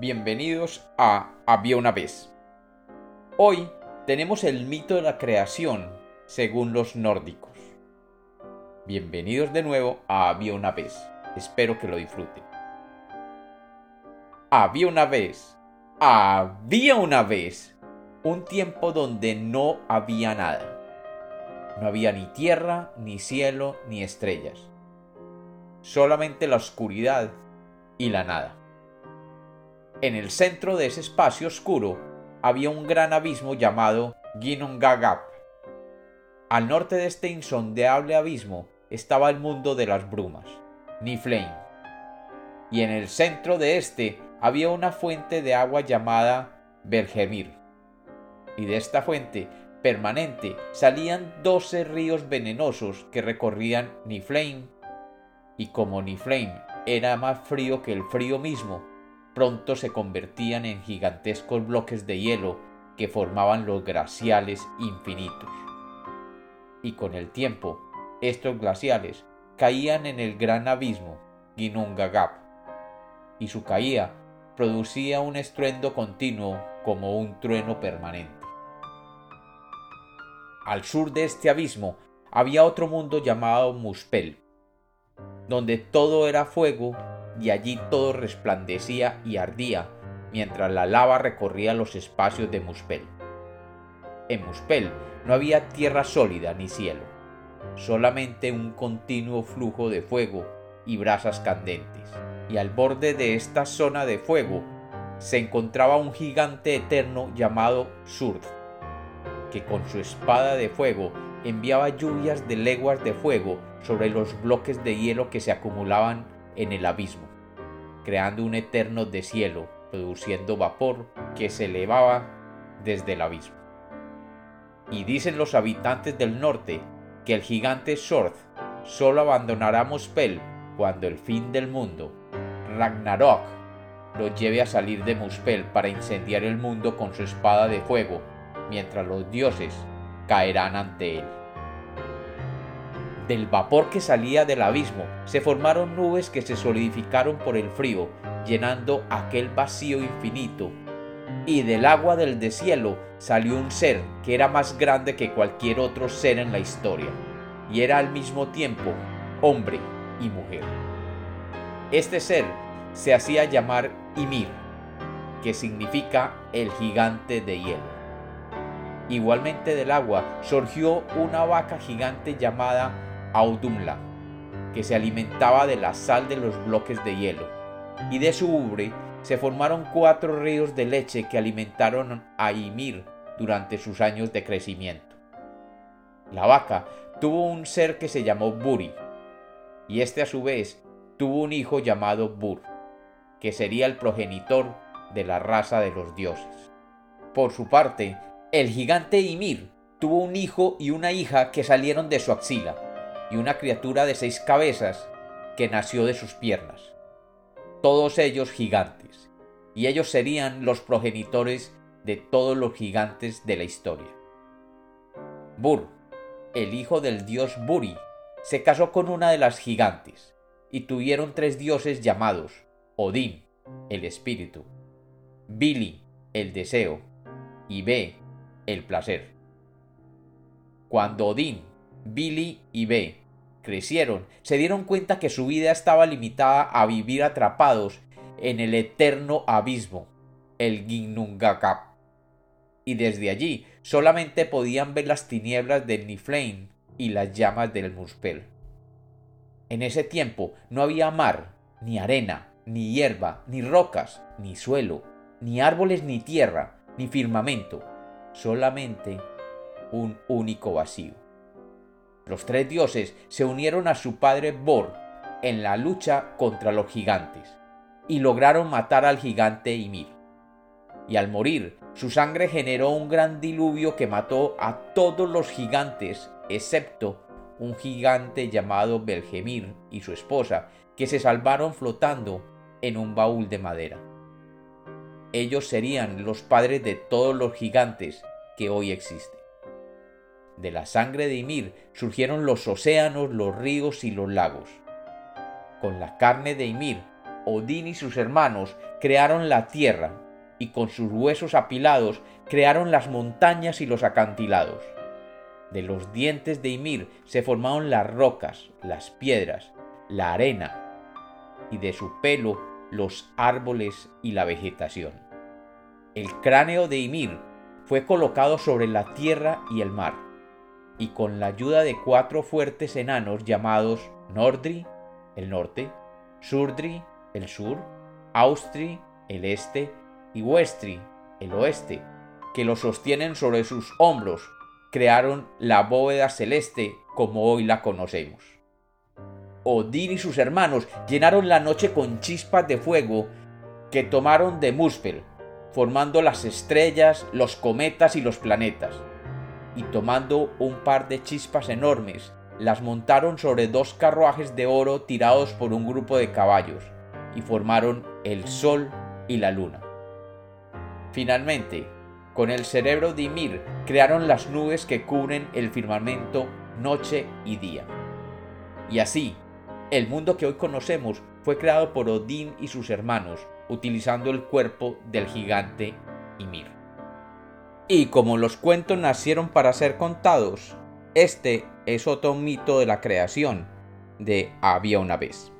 Bienvenidos a Había una vez. Hoy tenemos el mito de la creación según los nórdicos. Bienvenidos de nuevo a Había una vez. Espero que lo disfruten. Había una vez, había una vez, un tiempo donde no había nada. No había ni tierra, ni cielo, ni estrellas. Solamente la oscuridad y la nada. En el centro de ese espacio oscuro había un gran abismo llamado Ginnungagap. Al norte de este insondeable abismo estaba el mundo de las brumas, Niflheim. Y en el centro de este había una fuente de agua llamada Bergemir. Y de esta fuente permanente salían doce ríos venenosos que recorrían Niflheim. Y como Niflheim era más frío que el frío mismo, pronto se convertían en gigantescos bloques de hielo que formaban los glaciales infinitos. Y con el tiempo, estos glaciales caían en el gran abismo Ginnungagap, y su caída producía un estruendo continuo como un trueno permanente. Al sur de este abismo había otro mundo llamado Muspel, donde todo era fuego y allí todo resplandecía y ardía mientras la lava recorría los espacios de Muspel. En Muspel no había tierra sólida ni cielo, solamente un continuo flujo de fuego y brasas candentes. Y al borde de esta zona de fuego se encontraba un gigante eterno llamado Surd, que con su espada de fuego enviaba lluvias de leguas de fuego sobre los bloques de hielo que se acumulaban en el abismo, creando un eterno deshielo, produciendo vapor que se elevaba desde el abismo. Y dicen los habitantes del norte que el gigante Sorth solo abandonará Muspel cuando el fin del mundo, Ragnarok, lo lleve a salir de Muspel para incendiar el mundo con su espada de fuego, mientras los dioses caerán ante él. Del vapor que salía del abismo se formaron nubes que se solidificaron por el frío, llenando aquel vacío infinito. Y del agua del deshielo salió un ser que era más grande que cualquier otro ser en la historia, y era al mismo tiempo hombre y mujer. Este ser se hacía llamar Ymir, que significa el gigante de hielo. Igualmente del agua surgió una vaca gigante llamada Audumla, que se alimentaba de la sal de los bloques de hielo, y de su ubre se formaron cuatro ríos de leche que alimentaron a Ymir durante sus años de crecimiento. La vaca tuvo un ser que se llamó Buri, y este a su vez tuvo un hijo llamado Bur, que sería el progenitor de la raza de los dioses. Por su parte, el gigante Ymir tuvo un hijo y una hija que salieron de su axila, y una criatura de seis cabezas que nació de sus piernas, todos ellos gigantes, y ellos serían los progenitores de todos los gigantes de la historia. Bur, el hijo del dios Buri, se casó con una de las gigantes, y tuvieron tres dioses llamados Odín, el espíritu, Bili, el deseo, y Be, el placer. Cuando Odín Billy y B crecieron, se dieron cuenta que su vida estaba limitada a vivir atrapados en el eterno abismo, el Ginnungagap. Y desde allí solamente podían ver las tinieblas del Niflheim y las llamas del Muspel. En ese tiempo no había mar, ni arena, ni hierba, ni rocas, ni suelo, ni árboles, ni tierra, ni firmamento, solamente un único vacío. Los tres dioses se unieron a su padre Bor en la lucha contra los gigantes y lograron matar al gigante Ymir. Y al morir, su sangre generó un gran diluvio que mató a todos los gigantes excepto un gigante llamado Belgemir y su esposa, que se salvaron flotando en un baúl de madera. Ellos serían los padres de todos los gigantes que hoy existen. De la sangre de Ymir surgieron los océanos, los ríos y los lagos. Con la carne de Ymir, Odín y sus hermanos crearon la tierra, y con sus huesos apilados crearon las montañas y los acantilados. De los dientes de Ymir se formaron las rocas, las piedras, la arena, y de su pelo los árboles y la vegetación. El cráneo de Ymir fue colocado sobre la tierra y el mar, y con la ayuda de cuatro fuertes enanos llamados Nordri, el norte, Surdri, el sur, Austri, el este, y Westri, el oeste, que lo sostienen sobre sus hombros, crearon la bóveda celeste como hoy la conocemos. Odín y sus hermanos llenaron la noche con chispas de fuego que tomaron de Muspel, formando las estrellas, los cometas y los planetas. Y tomando un par de chispas enormes, las montaron sobre dos carruajes de oro tirados por un grupo de caballos, y formaron el Sol y la Luna. Finalmente, con el cerebro de Ymir crearon las nubes que cubren el firmamento noche y día. Y así, el mundo que hoy conocemos fue creado por Odín y sus hermanos, utilizando el cuerpo del gigante Ymir. Y como los cuentos nacieron para ser contados, este es otro mito de la creación de Había una vez.